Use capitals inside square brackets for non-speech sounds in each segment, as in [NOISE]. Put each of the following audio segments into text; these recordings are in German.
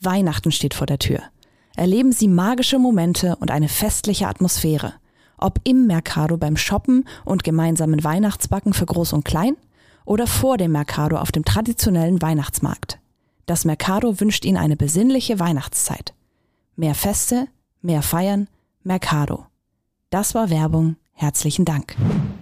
Weihnachten steht vor der Tür. Erleben Sie magische Momente und eine festliche Atmosphäre. Ob im Mercado beim Shoppen und gemeinsamen Weihnachtsbacken für Groß und Klein – oder vor dem Mercado auf dem traditionellen Weihnachtsmarkt. Das Mercado wünscht Ihnen eine besinnliche Weihnachtszeit. Mehr Feste, mehr Feiern, Mercado. Das war Werbung. Herzlichen Dank.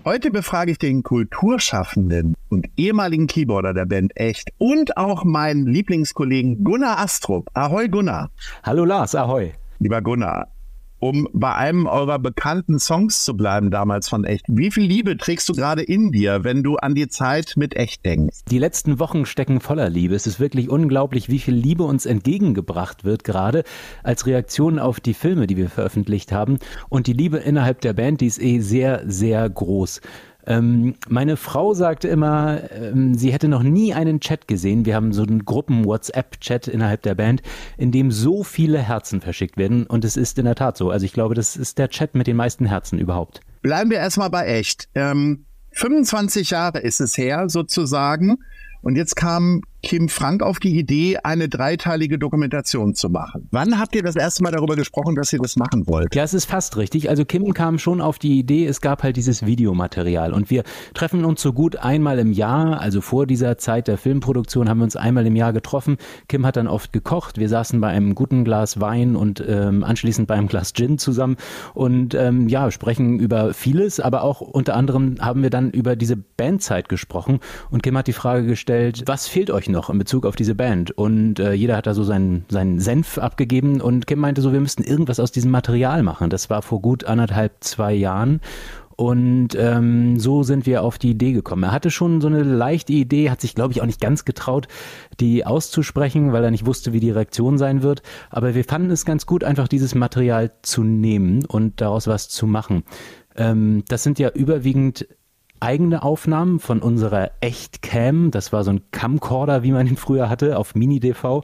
Heute befrage ich den Kulturschaffenden und ehemaligen Keyboarder der Band Echt und auch meinen Lieblingskollegen Gunnar Astrup. Ahoi Gunnar. Hallo Lars, ahoi. Lieber Gunnar, um bei einem eurer bekannten Songs zu bleiben damals von Echt. Wie viel Liebe trägst du gerade in dir, wenn du an die Zeit mit Echt denkst? Die letzten Wochen stecken voller Liebe. Es ist wirklich unglaublich, wie viel Liebe uns entgegengebracht wird, gerade als Reaktion auf die Filme, die wir veröffentlicht haben. Und die Liebe innerhalb der Band, die ist eh sehr, sehr groß. Ähm, meine Frau sagte immer, ähm, sie hätte noch nie einen Chat gesehen. Wir haben so einen Gruppen-WhatsApp-Chat innerhalb der Band, in dem so viele Herzen verschickt werden. Und es ist in der Tat so. Also ich glaube, das ist der Chat mit den meisten Herzen überhaupt. Bleiben wir erstmal bei echt. Ähm, 25 Jahre ist es her, sozusagen. Und jetzt kam Kim Frank auf die Idee, eine dreiteilige Dokumentation zu machen. Wann habt ihr das erste Mal darüber gesprochen, dass ihr das machen wollt? Ja, es ist fast richtig. Also Kim kam schon auf die Idee, es gab halt dieses Videomaterial und wir treffen uns so gut einmal im Jahr, also vor dieser Zeit der Filmproduktion haben wir uns einmal im Jahr getroffen. Kim hat dann oft gekocht, wir saßen bei einem guten Glas Wein und ähm, anschließend bei einem Glas Gin zusammen und ähm, ja, sprechen über vieles, aber auch unter anderem haben wir dann über diese Bandzeit gesprochen und Kim hat die Frage gestellt, gestellt, was fehlt euch noch in Bezug auf diese Band? Und äh, jeder hat da so seinen, seinen Senf abgegeben und Kim meinte so, wir müssten irgendwas aus diesem Material machen. Das war vor gut anderthalb, zwei Jahren. Und ähm, so sind wir auf die Idee gekommen. Er hatte schon so eine leichte Idee, hat sich, glaube ich, auch nicht ganz getraut, die auszusprechen, weil er nicht wusste, wie die Reaktion sein wird. Aber wir fanden es ganz gut, einfach dieses Material zu nehmen und daraus was zu machen. Ähm, das sind ja überwiegend eigene Aufnahmen von unserer Echtcam. Das war so ein Camcorder, wie man ihn früher hatte, auf Mini-DV.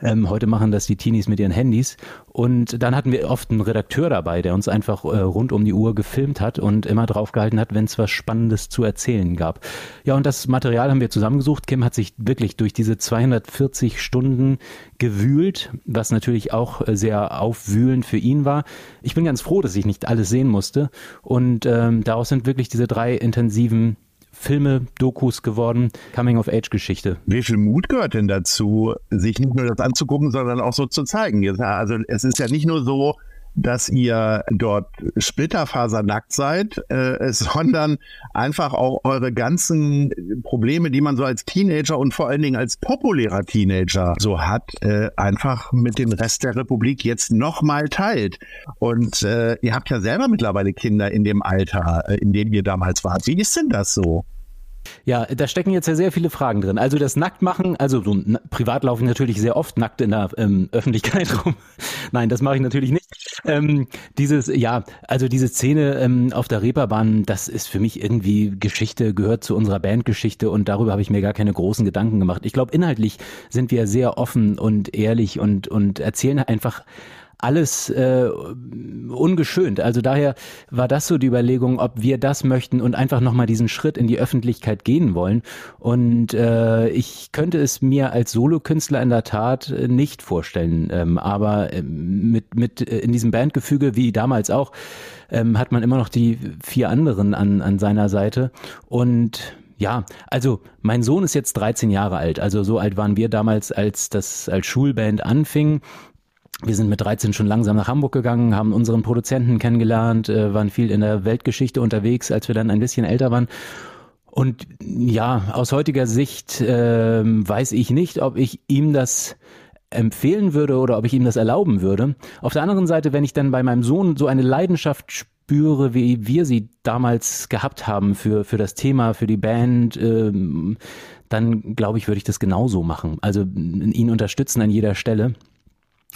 Ähm, heute machen das die Teenies mit ihren Handys. Und dann hatten wir oft einen Redakteur dabei, der uns einfach äh, rund um die Uhr gefilmt hat und immer draufgehalten hat, wenn es was Spannendes zu erzählen gab. Ja, und das Material haben wir zusammengesucht. Kim hat sich wirklich durch diese 240 Stunden gewühlt, was natürlich auch äh, sehr aufwühlend für ihn war. Ich bin ganz froh, dass ich nicht alles sehen musste. Und ähm, daraus sind wirklich diese drei intensiven Filme, Dokus geworden, Coming-of-Age-Geschichte. Wie viel Mut gehört denn dazu, sich nicht nur das anzugucken, sondern auch so zu zeigen? Also es ist ja nicht nur so, dass ihr dort splitterfasernackt seid, äh, [LAUGHS] sondern einfach auch eure ganzen Probleme, die man so als Teenager und vor allen Dingen als populärer Teenager so hat, äh, einfach mit dem Rest der Republik jetzt nochmal teilt. Und äh, ihr habt ja selber mittlerweile Kinder in dem Alter, äh, in dem ihr damals wart. Wie ist denn das so? Ja, da stecken jetzt ja sehr viele Fragen drin. Also das Nacktmachen, also so, privat laufe ich natürlich sehr oft nackt in der ähm, Öffentlichkeit [LAUGHS] rum. Nein, das mache ich natürlich nicht. Ähm, dieses, ja, also diese Szene ähm, auf der Reeperbahn, das ist für mich irgendwie Geschichte, gehört zu unserer Bandgeschichte und darüber habe ich mir gar keine großen Gedanken gemacht. Ich glaube, inhaltlich sind wir sehr offen und ehrlich und, und erzählen einfach alles äh, ungeschönt. Also daher war das so die Überlegung, ob wir das möchten und einfach nochmal diesen Schritt in die Öffentlichkeit gehen wollen. Und äh, ich könnte es mir als Solokünstler in der Tat nicht vorstellen. Ähm, aber ähm, mit, mit äh, in diesem Bandgefüge, wie damals auch, ähm, hat man immer noch die vier anderen an, an seiner Seite. Und ja, also mein Sohn ist jetzt 13 Jahre alt. Also so alt waren wir damals, als das als Schulband anfing. Wir sind mit 13 schon langsam nach Hamburg gegangen, haben unseren Produzenten kennengelernt, äh, waren viel in der Weltgeschichte unterwegs, als wir dann ein bisschen älter waren. Und ja, aus heutiger Sicht äh, weiß ich nicht, ob ich ihm das empfehlen würde oder ob ich ihm das erlauben würde. Auf der anderen Seite, wenn ich dann bei meinem Sohn so eine Leidenschaft spüre, wie wir sie damals gehabt haben für, für das Thema, für die Band, ähm, dann glaube ich, würde ich das genauso machen. Also ihn unterstützen an jeder Stelle.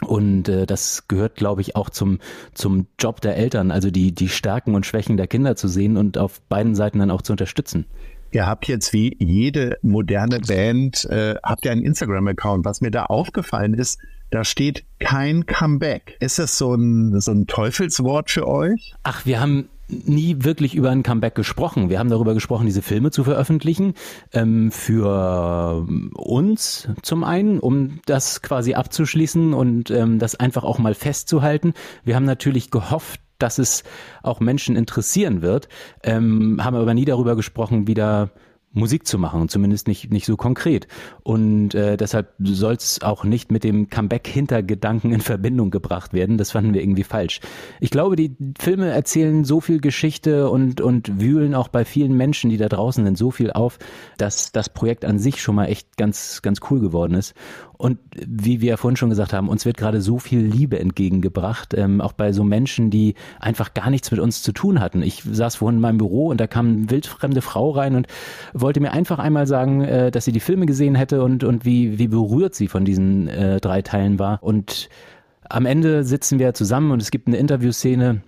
Und äh, das gehört, glaube ich, auch zum, zum Job der Eltern, also die, die Stärken und Schwächen der Kinder zu sehen und auf beiden Seiten dann auch zu unterstützen. Ihr habt jetzt wie jede moderne Band, äh, habt ihr einen Instagram-Account. Was mir da aufgefallen ist, da steht kein Comeback. Ist das so ein, so ein Teufelswort für euch? Ach, wir haben nie wirklich über ein Comeback gesprochen. Wir haben darüber gesprochen, diese Filme zu veröffentlichen. Ähm, für uns zum einen, um das quasi abzuschließen und ähm, das einfach auch mal festzuhalten. Wir haben natürlich gehofft, dass es auch Menschen interessieren wird, ähm, haben aber nie darüber gesprochen, wieder Musik zu machen, zumindest nicht, nicht so konkret. Und äh, deshalb soll es auch nicht mit dem Comeback-Hintergedanken in Verbindung gebracht werden. Das fanden wir irgendwie falsch. Ich glaube, die Filme erzählen so viel Geschichte und, und wühlen auch bei vielen Menschen, die da draußen sind, so viel auf, dass das Projekt an sich schon mal echt ganz, ganz cool geworden ist. Und wie wir vorhin schon gesagt haben, uns wird gerade so viel Liebe entgegengebracht, ähm, auch bei so Menschen, die einfach gar nichts mit uns zu tun hatten. Ich saß vorhin in meinem Büro und da kam eine wildfremde Frau rein und wollte mir einfach einmal sagen, äh, dass sie die Filme gesehen hätte und, und wie, wie berührt sie von diesen äh, drei Teilen war. Und am Ende sitzen wir zusammen und es gibt eine Interviewszene,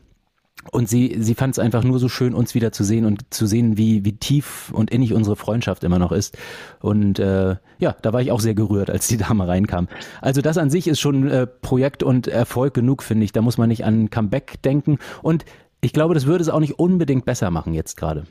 und sie, sie fand es einfach nur so schön, uns wieder zu sehen und zu sehen, wie, wie tief und innig unsere Freundschaft immer noch ist. Und äh, ja, da war ich auch sehr gerührt, als die Dame reinkam. Also das an sich ist schon äh, Projekt und Erfolg genug, finde ich. Da muss man nicht an Comeback denken. Und ich glaube, das würde es auch nicht unbedingt besser machen jetzt gerade.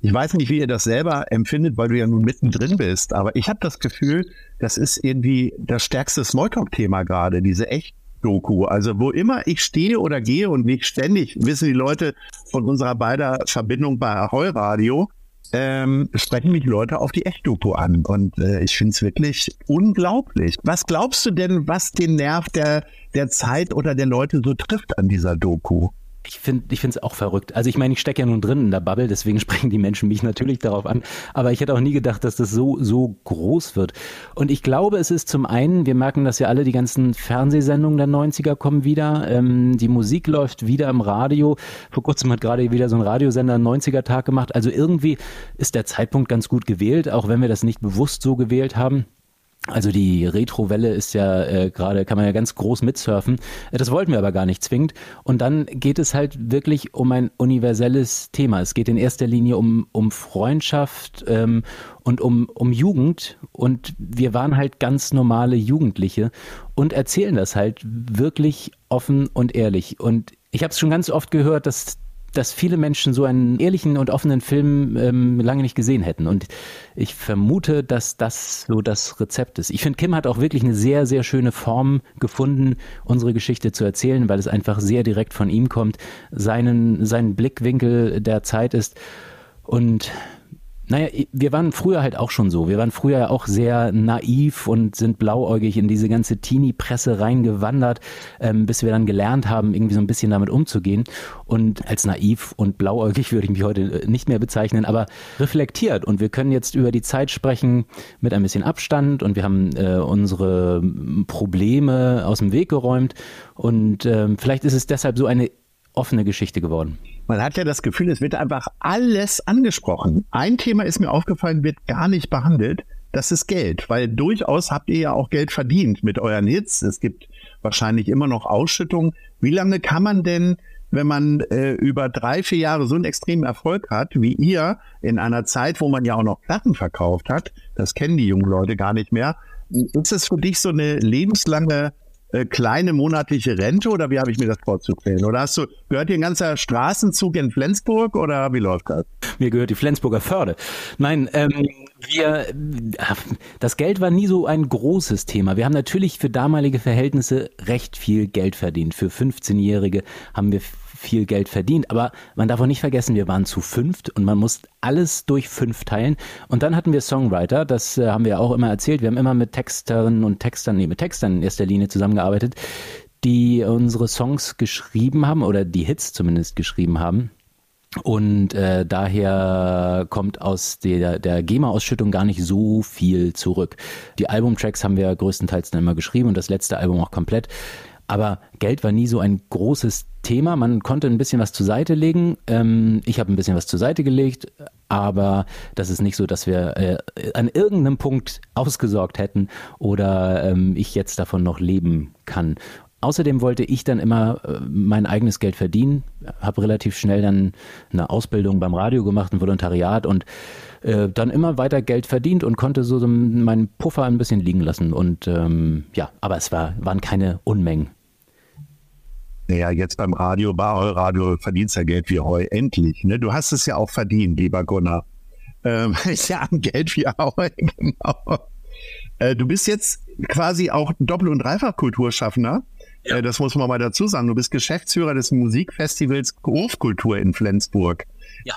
Ich weiß nicht, wie ihr das selber empfindet, weil du ja nun mittendrin bist, aber ich habe das Gefühl, das ist irgendwie das stärkste Smalltalk-Thema gerade, diese echt Doku. Also wo immer ich stehe oder gehe und nicht ständig, wissen die Leute von unserer beider Verbindung bei Ahoi Radio, ähm, sprechen mich Leute auf die Echt-Doku an. Und äh, ich finde es wirklich unglaublich. Was glaubst du denn, was den Nerv der, der Zeit oder der Leute so trifft an dieser Doku? Ich finde ich finde es auch verrückt. Also ich meine, ich stecke ja nun drin in der Bubble, deswegen [LAUGHS] sprechen die Menschen mich natürlich darauf an. Aber ich hätte auch nie gedacht, dass das so, so groß wird. Und ich glaube, es ist zum einen, wir merken dass ja alle, die ganzen Fernsehsendungen der 90er kommen wieder. Ähm, die Musik läuft wieder im Radio. Vor kurzem hat gerade wieder so ein Radiosender einen 90er-Tag gemacht. Also irgendwie ist der Zeitpunkt ganz gut gewählt, auch wenn wir das nicht bewusst so gewählt haben. Also die Retrowelle ist ja äh, gerade, kann man ja ganz groß mitsurfen. Das wollten wir aber gar nicht zwingend. Und dann geht es halt wirklich um ein universelles Thema. Es geht in erster Linie um, um Freundschaft ähm, und um, um Jugend. Und wir waren halt ganz normale Jugendliche und erzählen das halt wirklich offen und ehrlich. Und ich habe es schon ganz oft gehört, dass dass viele Menschen so einen ehrlichen und offenen Film ähm, lange nicht gesehen hätten. Und ich vermute, dass das so das Rezept ist. Ich finde, Kim hat auch wirklich eine sehr, sehr schöne Form gefunden, unsere Geschichte zu erzählen, weil es einfach sehr direkt von ihm kommt, seinen, seinen Blickwinkel der Zeit ist. Und naja, wir waren früher halt auch schon so. Wir waren früher auch sehr naiv und sind blauäugig in diese ganze Teenie-Presse reingewandert, ähm, bis wir dann gelernt haben, irgendwie so ein bisschen damit umzugehen. Und als naiv und blauäugig [LAUGHS] würde ich mich heute äh, nicht mehr bezeichnen, aber reflektiert. Und wir können jetzt über die Zeit sprechen mit ein bisschen Abstand und wir haben äh, unsere Probleme aus dem Weg geräumt. Und äh, vielleicht ist es deshalb so eine offene Geschichte geworden. Man hat ja das Gefühl, es wird einfach alles angesprochen. Ein Thema ist mir aufgefallen, wird gar nicht behandelt. Das ist Geld, weil durchaus habt ihr ja auch Geld verdient mit euren Hits. Es gibt wahrscheinlich immer noch Ausschüttungen. Wie lange kann man denn, wenn man äh, über drei, vier Jahre so einen extremen Erfolg hat, wie ihr, in einer Zeit, wo man ja auch noch Platten verkauft hat, das kennen die jungen Leute gar nicht mehr, ist es für dich so eine lebenslange äh, kleine monatliche Rente oder wie habe ich mir das vorzustellen? Oder hast du, gehört dir ein ganzer Straßenzug in Flensburg oder wie läuft das? Mir gehört die Flensburger Förde. Nein, ähm, wir, das Geld war nie so ein großes Thema. Wir haben natürlich für damalige Verhältnisse recht viel Geld verdient. Für 15-Jährige haben wir viel Geld verdient. Aber man darf auch nicht vergessen, wir waren zu fünft und man muss alles durch fünf teilen. Und dann hatten wir Songwriter, das äh, haben wir auch immer erzählt. Wir haben immer mit Texterinnen und Textern, nee, mit Textern in erster Linie zusammengearbeitet, die unsere Songs geschrieben haben oder die Hits zumindest geschrieben haben. Und äh, daher kommt aus der, der GEMA-Ausschüttung gar nicht so viel zurück. Die Albumtracks haben wir größtenteils dann immer geschrieben und das letzte Album auch komplett. Aber Geld war nie so ein großes Thema. Man konnte ein bisschen was zur Seite legen. Ähm, ich habe ein bisschen was zur Seite gelegt, aber das ist nicht so, dass wir äh, an irgendeinem Punkt ausgesorgt hätten oder ähm, ich jetzt davon noch leben kann. Außerdem wollte ich dann immer äh, mein eigenes Geld verdienen, habe relativ schnell dann eine Ausbildung beim Radio gemacht, ein Volontariat und äh, dann immer weiter Geld verdient und konnte so, meinen Puffer ein bisschen liegen lassen. Und ähm, ja, aber es war, waren keine Unmengen. Naja, jetzt beim Radio, bei Radio verdienst ja Geld wie Heu, endlich. Ne? Du hast es ja auch verdient, lieber Gunnar. Ähm, [LAUGHS] ja, Geld wie Heu, [LAUGHS] genau. Äh, du bist jetzt quasi auch Doppel- und Dreifach-Kulturschaffender. Ja. Äh, das muss man mal dazu sagen. Du bist Geschäftsführer des Musikfestivals Hofkultur in Flensburg. Ja.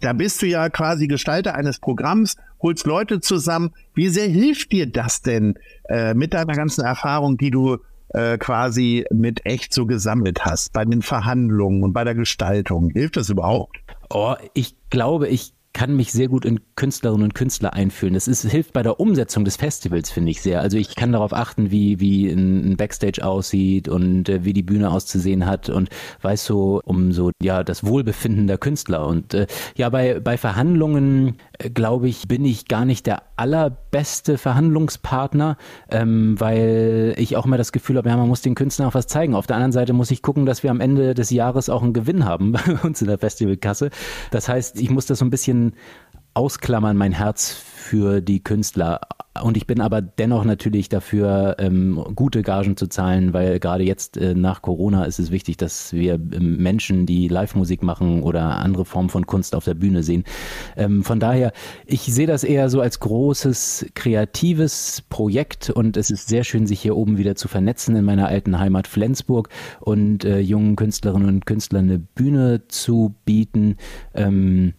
Da bist du ja quasi Gestalter eines Programms, holst Leute zusammen. Wie sehr hilft dir das denn äh, mit deiner ganzen Erfahrung, die du äh, quasi mit echt so gesammelt hast, bei den Verhandlungen und bei der Gestaltung? Hilft das überhaupt? Oh, ich glaube, ich kann mich sehr gut in Künstlerinnen und Künstler einfühlen. Das ist, hilft bei der Umsetzung des Festivals, finde ich sehr. Also ich kann darauf achten, wie, wie ein Backstage aussieht und äh, wie die Bühne auszusehen hat und weiß so um so, ja, das Wohlbefinden der Künstler. Und äh, ja, bei, bei Verhandlungen, äh, glaube ich, bin ich gar nicht der allerbeste Verhandlungspartner, ähm, weil ich auch mal das Gefühl habe, ja, man muss den Künstlern auch was zeigen. Auf der anderen Seite muss ich gucken, dass wir am Ende des Jahres auch einen Gewinn haben [LAUGHS] bei uns in der Festivalkasse. Das heißt, ich muss das so ein bisschen ausklammern, mein Herz für die Künstler. Und ich bin aber dennoch natürlich dafür, ähm, gute Gagen zu zahlen, weil gerade jetzt äh, nach Corona ist es wichtig, dass wir ähm, Menschen, die Live-Musik machen oder andere Formen von Kunst auf der Bühne sehen. Ähm, von daher, ich sehe das eher so als großes kreatives Projekt und es ist sehr schön, sich hier oben wieder zu vernetzen in meiner alten Heimat Flensburg und äh, jungen Künstlerinnen und Künstlern eine Bühne zu bieten. Ähm,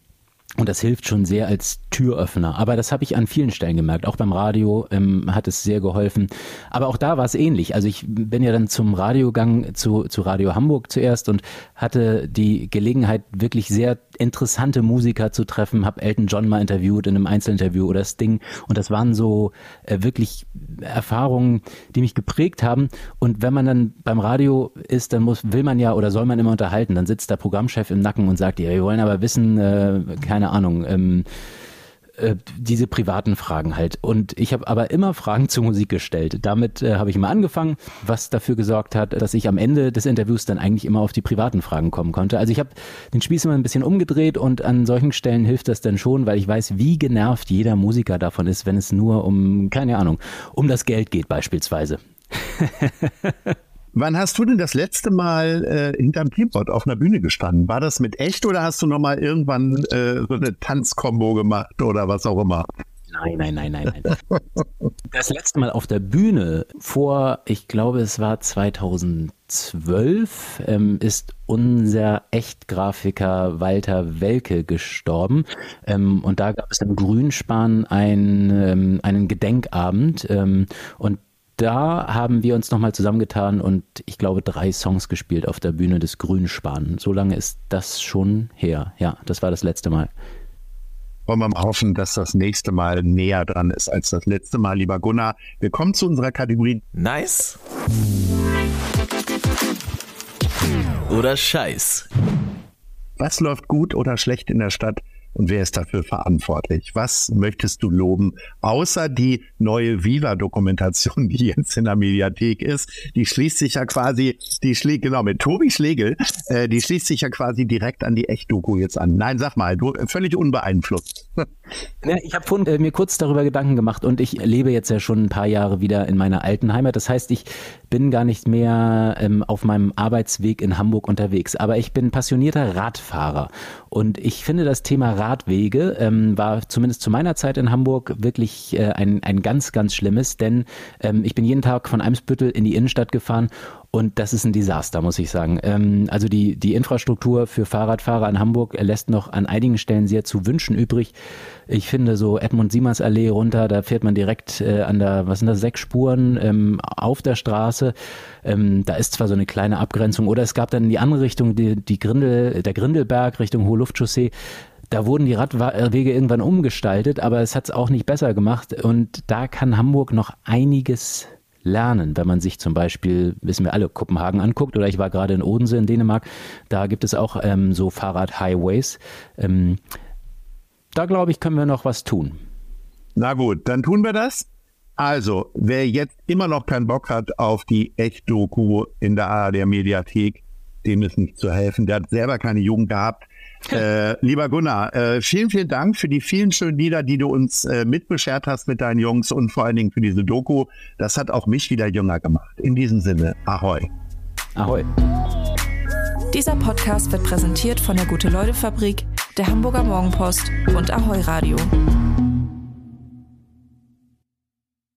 und das hilft schon sehr als Türöffner. Aber das habe ich an vielen Stellen gemerkt. Auch beim Radio ähm, hat es sehr geholfen. Aber auch da war es ähnlich. Also ich bin ja dann zum Radiogang zu, zu Radio Hamburg zuerst und hatte die Gelegenheit, wirklich sehr interessante Musiker zu treffen. Habe Elton John mal interviewt in einem Einzelinterview oder Sting. Und das waren so äh, wirklich Erfahrungen, die mich geprägt haben. Und wenn man dann beim Radio ist, dann muss, will man ja oder soll man immer unterhalten. Dann sitzt der Programmchef im Nacken und sagt, ja, wir wollen aber wissen, äh, keine Ahnung, ähm, äh, diese privaten Fragen halt. Und ich habe aber immer Fragen zur Musik gestellt. Damit äh, habe ich mal angefangen, was dafür gesorgt hat, dass ich am Ende des Interviews dann eigentlich immer auf die privaten Fragen kommen konnte. Also ich habe den Spieß immer ein bisschen umgedreht und an solchen Stellen hilft das dann schon, weil ich weiß, wie genervt jeder Musiker davon ist, wenn es nur um, keine Ahnung, um das Geld geht beispielsweise. [LAUGHS] Wann hast du denn das letzte Mal äh, hinterm Keyboard auf einer Bühne gestanden? War das mit echt oder hast du nochmal irgendwann äh, so eine Tanzkombo gemacht oder was auch immer? Nein, nein, nein, nein, nein. [LAUGHS] Das letzte Mal auf der Bühne vor, ich glaube, es war 2012, ähm, ist unser Echtgrafiker Walter Welke gestorben. Ähm, und da gab es im Grünspan ein, ähm, einen Gedenkabend. Ähm, und da haben wir uns nochmal zusammengetan und ich glaube drei Songs gespielt auf der Bühne des Grünspan. So lange ist das schon her. Ja, das war das letzte Mal. Wollen wir mal hoffen, dass das nächste Mal näher dran ist als das letzte Mal, lieber Gunnar. Wir kommen zu unserer Kategorie. Nice. Oder Scheiß. Was läuft gut oder schlecht in der Stadt? Und wer ist dafür verantwortlich? Was möchtest du loben? Außer die neue Viva-Dokumentation, [LAUGHS] die jetzt in der Mediathek ist, die schließt sich ja quasi, die schließt, genau, mit Tobi Schlegel, äh, die schließt sich ja quasi direkt an die Echt-Doku jetzt an. Nein, sag mal, du völlig unbeeinflusst. [LAUGHS] Ja, ich habe äh, mir kurz darüber Gedanken gemacht und ich lebe jetzt ja schon ein paar Jahre wieder in meiner alten Heimat. Das heißt, ich bin gar nicht mehr ähm, auf meinem Arbeitsweg in Hamburg unterwegs, aber ich bin passionierter Radfahrer. Und ich finde das Thema Radwege ähm, war zumindest zu meiner Zeit in Hamburg wirklich äh, ein, ein ganz, ganz schlimmes, denn ähm, ich bin jeden Tag von Eimsbüttel in die Innenstadt gefahren und das ist ein Desaster, muss ich sagen. Ähm, also die, die Infrastruktur für Fahrradfahrer in Hamburg lässt noch an einigen Stellen sehr zu wünschen übrig. Ich finde so Edmund Siemers Allee runter, da fährt man direkt äh, an der, was sind das, sechs Spuren ähm, auf der Straße. Ähm, da ist zwar so eine kleine Abgrenzung, oder es gab dann die andere Richtung, die, die Grindel, der Grindelberg Richtung Hohe Luftchaussee. Da wurden die Radwege irgendwann umgestaltet, aber es hat es auch nicht besser gemacht. Und da kann Hamburg noch einiges lernen, wenn man sich zum Beispiel, wissen wir alle, Kopenhagen anguckt oder ich war gerade in Odense in Dänemark, da gibt es auch ähm, so Fahrrad-Highways. Ähm, da glaube ich, können wir noch was tun. Na gut, dann tun wir das. Also, wer jetzt immer noch keinen Bock hat auf die Echt-Doku in der ARD Mediathek, dem ist nicht zu helfen. Der hat selber keine Jugend gehabt. Äh, lieber Gunnar, äh, vielen, vielen Dank für die vielen schönen Lieder, die du uns äh, mitbeschert hast mit deinen Jungs und vor allen Dingen für diese Doku. Das hat auch mich wieder jünger gemacht. In diesem Sinne, ahoi. Ahoi. Dieser Podcast wird präsentiert von der Gute-Leute-Fabrik, der Hamburger Morgenpost und Ahoi Radio.